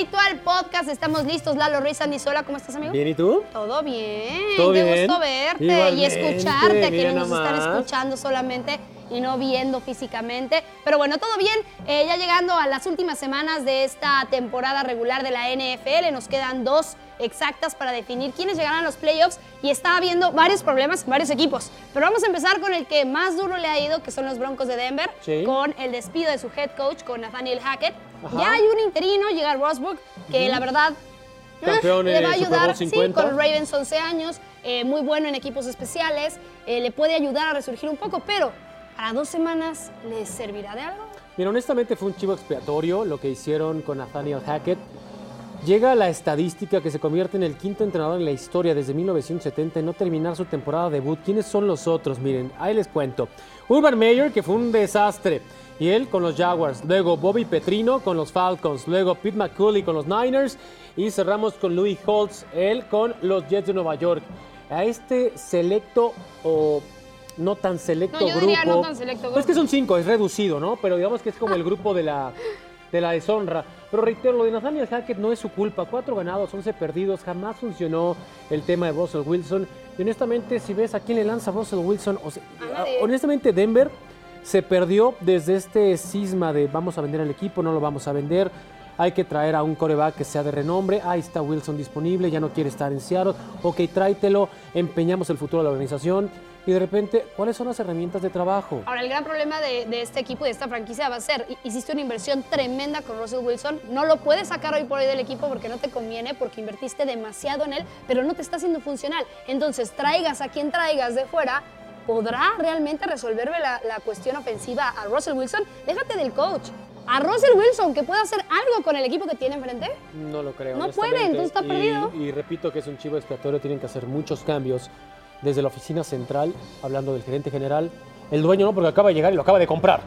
Ritual Podcast. Estamos listos. Lalo Ruiz, Andy Sola, ¿cómo estás, amigo? Bien, ¿y tú? Todo bien. ¿Todo Qué bien? gusto verte y escucharte. Quienes nos están escuchando solamente y no viendo físicamente. Pero bueno, todo bien. Eh, ya llegando a las últimas semanas de esta temporada regular de la NFL, nos quedan dos exactas para definir quiénes llegarán a los playoffs y está habiendo varios problemas en varios equipos. Pero vamos a empezar con el que más duro le ha ido, que son los Broncos de Denver, Sí. con el despido de su head coach, con Nathaniel Hackett. Ajá. Ya hay un interino, llega Rosberg, que la verdad eh, Campeón le en va a ayudar, 50. sí, con Ravens 11 años, eh, muy bueno en equipos especiales, eh, le puede ayudar a resurgir un poco, pero para dos semanas les servirá de algo. Mira, honestamente fue un chivo expiatorio lo que hicieron con Nathaniel Hackett. Llega la estadística que se convierte en el quinto entrenador en la historia desde 1970 en no terminar su temporada debut. ¿Quiénes son los otros? Miren, ahí les cuento. Urban Meyer, que fue un desastre, y él con los Jaguars. Luego Bobby Petrino con los Falcons. Luego Pete McCulley con los Niners. Y cerramos con Louis Holtz, él con los Jets de Nueva York. A este selecto o no tan selecto No, yo grupo. diría no tan selecto Pues es que son cinco, es reducido, ¿no? Pero digamos que es como el grupo de la, de la deshonra. Pero reitero, lo de Nathaniel Hackett no es su culpa. Cuatro ganados, once perdidos. Jamás funcionó el tema de Russell Wilson. Y honestamente, si ves a quién le lanza Russell Wilson, o sea, honestamente Denver se perdió desde este cisma de vamos a vender al equipo, no lo vamos a vender. Hay que traer a un coreback que sea de renombre. Ahí está Wilson disponible, ya no quiere estar en Seattle. Ok, tráetelo, empeñamos el futuro de la organización. Y de repente, ¿cuáles son las herramientas de trabajo? Ahora, el gran problema de, de este equipo y de esta franquicia va a ser, hi- hiciste una inversión tremenda con Russell Wilson, no lo puedes sacar hoy por hoy del equipo porque no te conviene, porque invertiste demasiado en él, pero no te está haciendo funcional. Entonces, traigas a quien traigas de fuera, ¿podrá realmente resolverle la, la cuestión ofensiva a Russell Wilson? Déjate del coach. A Russell Wilson, que pueda hacer algo con el equipo que tiene enfrente. No lo creo. No puede, entonces está Y- perdido. Y, repito que es un chivo expiatorio, tienen que hacer muchos cambios desde la oficina central, hablando del gerente general. El dueño no, porque acaba de llegar y lo acaba de comprar.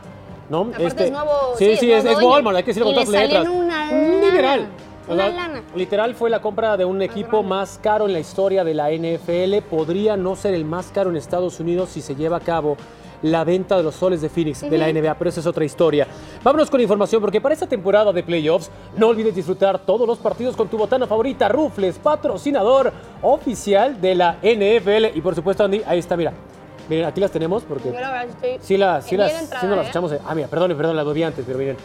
¿no? Este, es nuevo- Sí, sí, es sí, es. Walmart, hay que decirlo con todas las letras. una Literal. lana, una lana. Literal fue la compra de un equipo más caro en la historia de la NFL. Podría no ser el más caro en Estados Unidos si se lleva a cabo la venta de los soles de Phoenix de la NBA, pero esa es otra historia. Vámonos con información porque para esta temporada de playoffs no olvides disfrutar todos los partidos con tu botana favorita, Rufles, patrocinador oficial de la NFL. Y por supuesto, Andy, ahí está, mira. Miren, aquí las tenemos porque Yo la verdad estoy sí, las, sí, las, entrada, sí nos las ¿eh? echamos. eh. Ah, mira, perdón, perdón, las vi antes, pero miren.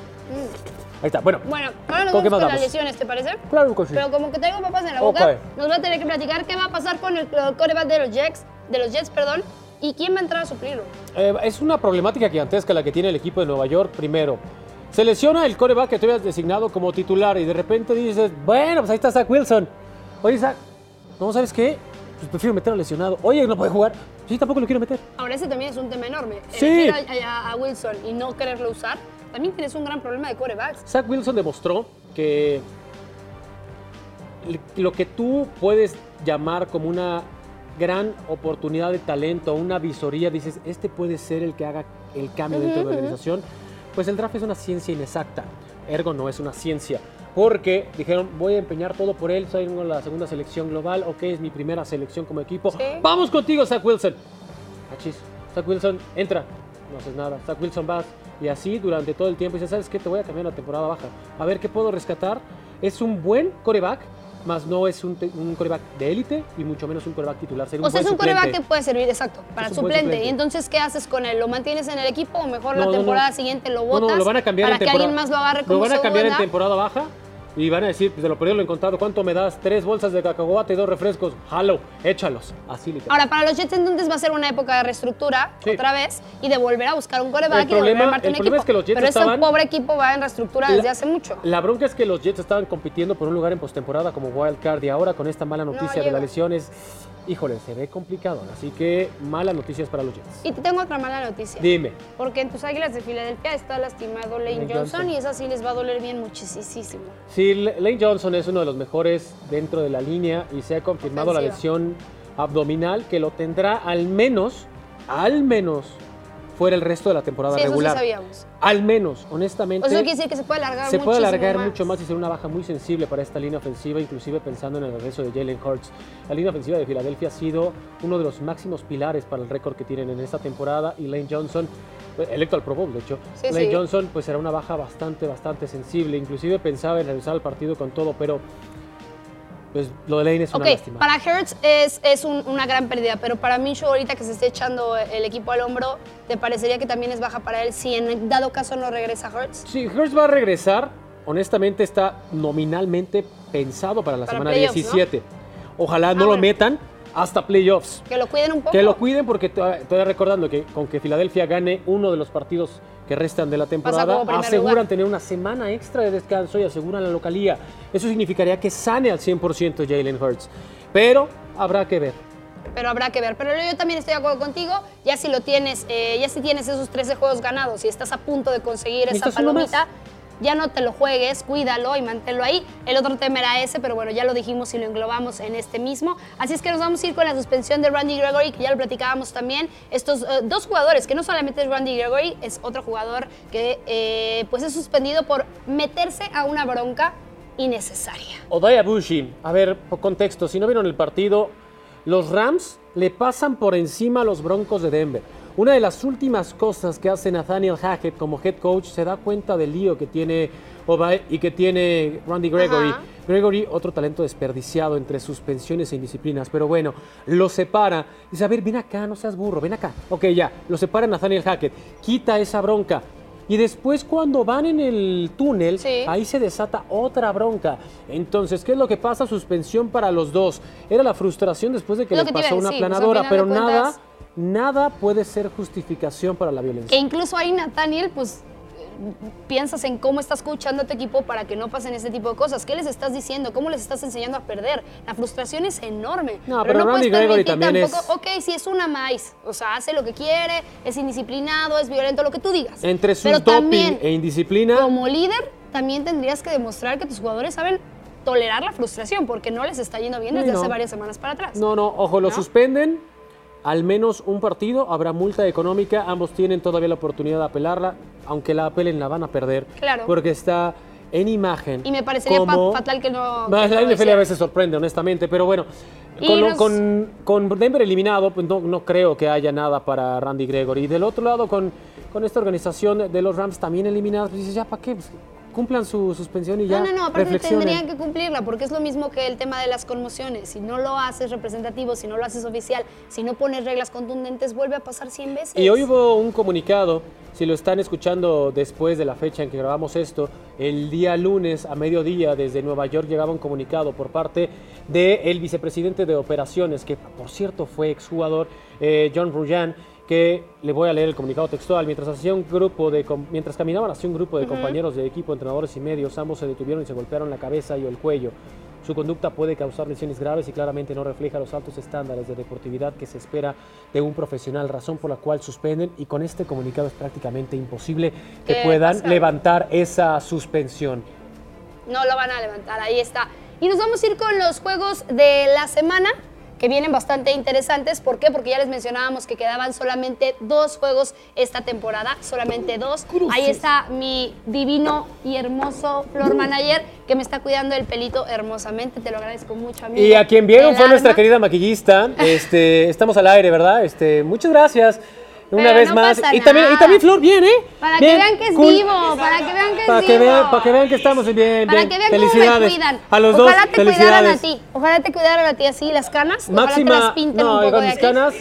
Ahí está, bueno. Bueno, ahora nos ¿Con vamos con las lesiones, ¿te parece? Claro que sí. Pero como que tengo papas en la boca, nos va a tener que platicar qué va a pasar con el coreback de los Jets, de los Jets, perdón, y quién va a entrar a suplirlo. Eh, es una problemática gigantesca la que tiene el equipo de Nueva York. Primero, se lesiona el coreback que tú habías designado como titular y de repente dices, bueno, pues ahí está Zach Wilson. Oye, Zach, ¿no sabes qué? Pues prefiero meter al lesionado. Oye, no puede jugar. Sí, tampoco lo quiero meter. Ahora ese también es un tema enorme. Sí. A- a Wilson y no quererlo usar, también tienes un gran problema de corebacks. Zach Wilson demostró que lo que tú puedes llamar como una gran oportunidad de talento, una visoría, dices, este puede ser el que haga el cambio dentro de la organización, pues el draft es una ciencia inexacta, ergo no es una ciencia, porque dijeron, voy a empeñar todo por él, soy la segunda selección global, ok, es mi primera selección como equipo, Sí. vamos contigo, Zach Wilson. Achis, Zach Wilson, entra, no haces nada, Zach Wilson vas, y así durante todo el tiempo, y dices, ¿sabes qué? Te voy a cambiar la temporada baja, a ver qué puedo rescatar, es un buen coreback, más no es un, un coreback de élite y mucho menos un coreback titular. Sería O sea, buen es un coreback que puede servir, exacto, para suplente. suplente. Y entonces, ¿qué haces con él? ¿Lo mantienes en el equipo o mejor No, la no, no. temporada siguiente lo botas no, lo van a cambiar para en que alguien más lo agarre como Lo van a cambiar en temporada baja y van a decir, pues, de lo perdido lo encontrado, ¿cuánto me das? Tres bolsas de cacahuate y dos refrescos. Jalo, échalos. Así literal. Ahora, para los Jets entonces va a ser una época de reestructura Sí. otra vez y de volver a buscar un coreback y de volver a armarte un equipo. es que los Jets Pero ese estaban- pobre equipo va en reestructura La- desde hace mucho. La bronca es que los Jets estaban compitiendo por un lugar en postemporada como wild card y ahora con esta mala noticia de llega. las lesiones, híjole, se ve complicado. Así que malas noticias para los Jets. Y te tengo otra mala noticia. Dime. Porque en tus Águilas de Filadelfia está lastimado Lane Lane Johnson, Johnson. y esa sí les va a doler bien muchísimo. Sí, Lane Johnson es uno de los mejores dentro de la línea y se ha confirmado la lesión abdominal que lo tendrá al menos, al menos fuera el resto de la temporada Sí, eso sí regular. sabíamos. Al menos, honestamente. O sea, quiere decir que se puede alargar se puede alargar más. mucho más y ser una baja muy sensible para esta línea ofensiva, inclusive pensando en el regreso de Jalen Hurts. La línea ofensiva de Filadelfia ha sido uno de los máximos pilares para el récord que tienen en esta temporada y Lane Johnson, eh, electo al Pro Bowl, de hecho, Sí, Lane sí. Johnson pues será una baja bastante, bastante sensible. Inclusive pensaba en realizar el partido con todo, pero pues lo de Lane es una lástima. para Hertz es, es un- una gran pérdida, pero para Minshew ahorita que se esté echando el equipo al hombro, ¿te parecería que también es baja para él si en dado caso no regresa Hertz? Sí, Hurts va a regresar. Honestamente está nominalmente pensado para la Para semana playoffs, ¿no? 17. Ojalá no Ah, lo metan hasta playoffs. Que lo cuiden un poco. Que lo cuiden porque to- todavía recordando que con que Filadelfia gane uno de los partidos que restan de la temporada, aseguran lugar. tener una semana extra de descanso y aseguran la localía. Eso significaría que sane al 100% Jalen Hurts. Pero habrá que ver. Pero habrá que ver. Pero yo también estoy de acuerdo contigo. Ya si lo tienes, eh, ya si tienes esos 13 juegos ganados y estás a punto de conseguir esa palomita, ya no te lo juegues, cuídalo y manténlo ahí. El otro tema era ese, pero bueno, ya lo dijimos y lo englobamos en este mismo. Así es que nos vamos a ir con la suspensión de Randy Gregory, que ya lo platicábamos también. Estos eh, dos jugadores, que no solamente es Randy Gregory, es otro jugador que eh, pues es suspendido por meterse a una bronca innecesaria. Odaya Bushi, a ver, por contexto, si no vieron el partido, los Rams le pasan por encima a los Broncos de Denver. Una de las últimas cosas que hace Nathaniel Hackett como head coach se da cuenta del lío que tiene Odaya y que tiene Randy Gregory. Ajá. Gregory, otro talento desperdiciado entre suspensiones e indisciplinas, pero bueno, lo separa. Dice, a ver, ven acá, no seas burro, ven acá. Ok, ya, lo separa Nathaniel Hackett, quita esa bronca. Y después cuando van en el túnel, Sí. ahí se desata otra bronca. Entonces, ¿qué es lo que pasa? Suspensión para los dos. Era la frustración después de que Lo le que te iba pasó una decir, pues, planadora, pero nada, cuentas- nada puede ser justificación para la Que violencia. incluso ahí, Nathaniel, pues piensas en cómo estás coachando a tu equipo para que no pasen ese tipo de cosas. ¿Qué les estás diciendo? ¿Cómo les estás enseñando a perder? La frustración es enorme. No, pero no Randy puedes permitir también es- ok, si es una maíz, o sea, hace lo que quiere, es indisciplinado, es violento, lo que tú digas. Entre su pero doping también, e indisciplina, como líder, también tendrías que demostrar que tus jugadores saben tolerar la frustración, porque no les está yendo bien desde no. hace varias semanas para atrás. No, no, ojo, lo ¿No? suspenden. Al menos un partido, habrá multa económica. Ambos tienen todavía la oportunidad de apelarla. Aunque la apelen, la van a perder. Claro. Porque está en imagen. Y me parecería como- fatal que no... Que la NFL a veces sorprende, honestamente, pero bueno. Con, lo- nos- con- con Denver eliminado, pues no, no creo que haya nada para Randy Gregory. Y del otro lado, con, con esta organización de los Rams también eliminados, pues dices, ya, ¿para qué? Pues, cumplan su suspensión y ya. No, no, no, aparte tendrían que cumplirla, porque es lo mismo que el tema de las conmociones. Si no lo haces representativo, si no lo haces oficial, si no pones reglas contundentes, vuelve a pasar 100 veces. Y hoy hubo un comunicado, si lo están escuchando después de la fecha en que grabamos esto, el día lunes a mediodía desde Nueva York llegaba un comunicado por parte del vicepresidente de operaciones, que por cierto fue exjugador, eh, John Ruyan, que le voy a leer el comunicado textual. Mientras hacía un grupo de com- mientras caminaban hacia un grupo de compañeros de equipo, entrenadores y medios, ambos se detuvieron y se golpearon la cabeza y el cuello. Su conducta puede causar lesiones graves y claramente no refleja los altos estándares de deportividad que se espera de un profesional, razón por la cual suspenden y con este comunicado es prácticamente imposible que ¿Qué puedan pasa? levantar esa suspensión. No lo van a levantar, ahí está. Y nos vamos a ir con los juegos de la semana, que vienen bastante interesantes. ¿Por qué? Porque ya les mencionábamos que quedaban solamente dos juegos esta temporada, solamente dos. Ahí está mi divino y hermoso floor manager, que me está cuidando el pelito hermosamente. Te lo agradezco mucho, amigo. Y a quien vieron El fue nuestra querida maquillista. Este, estamos al aire, ¿verdad? Este, muchas gracias. Una Pero vez no más. pasa Y también, y nada. también Flor viene. Para que vean que es vivo, para que vean que es para que vivo. vean, para que vean que estamos bien, Para bien. que vean felicidades. cómo me cuidan. A los Ojalá dos, te cuidaran a ti. Ojalá te cuidaran a ti así las canas. Ojalá te Máxima, las pinten no, un poco de mis aquí. canas.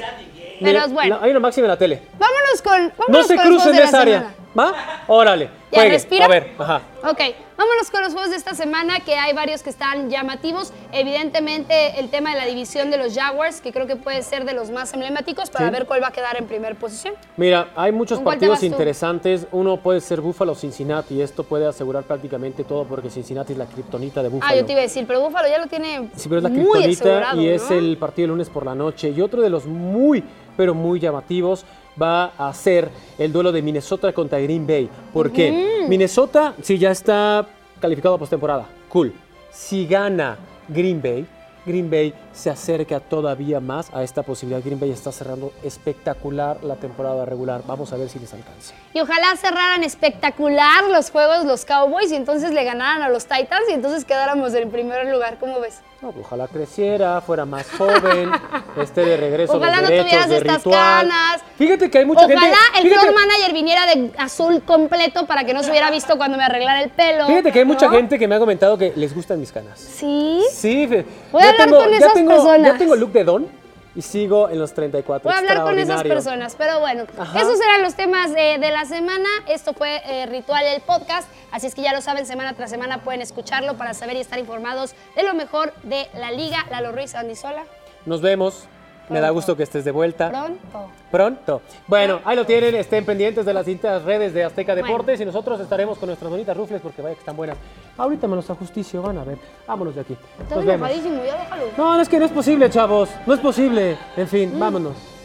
Mira, es bueno. hay una máxima en la tele. Vámonos con. Vámonos No se con crucen esa área. semana. ¿Va? Órale. Ya, juegue. A ver, ajá. Ok, vámonos con los juegos de esta semana, que hay varios que están llamativos. Evidentemente, el tema de la división de los Jaguars, que creo que puede ser de los más emblemáticos, para Sí. ver cuál va a quedar en primera posición. Mira, hay muchos ¿Con cuál te partidos interesantes. Uno puede ser Buffalo Cincinnati. Esto puede asegurar prácticamente todo porque Cincinnati es la kriptonita de Buffalo. Ah, yo te iba a decir, pero Búfalo ya lo tiene Sí, pero es la kriptonita asegurado, y es el partido el lunes por la noche. Y otro de los muy, pero muy llamativos va a ser el duelo de Minnesota contra Green Bay. ¿Por qué? Minnesota, sí, ya está calificado a postemporada. Cool. Si gana Green Bay, Green Bay se acerca todavía más a esta posibilidad. Green Bay está cerrando espectacular la temporada regular. Vamos a ver si les alcanza. Y ojalá cerraran espectacular los juegos los Cowboys y entonces le ganaran a los Titans y entonces quedáramos en primer lugar. ¿Cómo ves? No, pues ojalá creciera, fuera más joven, esté de regreso Ojalá los no tuvieras de estas ritual. canas. Fíjate que hay mucha Ojalá gente. el fíjate- floor manager viniera de azul completo para que no se hubiera visto cuando me arreglara el pelo. Fíjate que hay mucha gente que me ha comentado que les gustan mis canas. Sí. Sí, Voy a hablar tengo, con esas tengo, personas. Ya tengo look de Don y sigo en los 34. Voy a hablar con esas personas, pero bueno, Ajá. esos eran los temas eh, de la semana. Esto fue eh, Ritual el podcast, así es que ya lo saben, semana tras semana pueden escucharlo para saber y estar informados de lo mejor de la liga. Lalo Ruiz, Andy Sola, Nos vemos. Me da gusto que estés de vuelta. pronto. Pronto. Bueno, ahí lo tienen. Estén pendientes de las distintas redes de Azteca Bueno. Deportes y nosotros estaremos con nuestras bonitas rufles porque vaya que están buenas. Ahorita menos a justicia, van a ver. Vámonos de aquí. Estás enojadísimo, ya déjalo. No, no es que no es posible, chavos. No es posible. En fin, vámonos.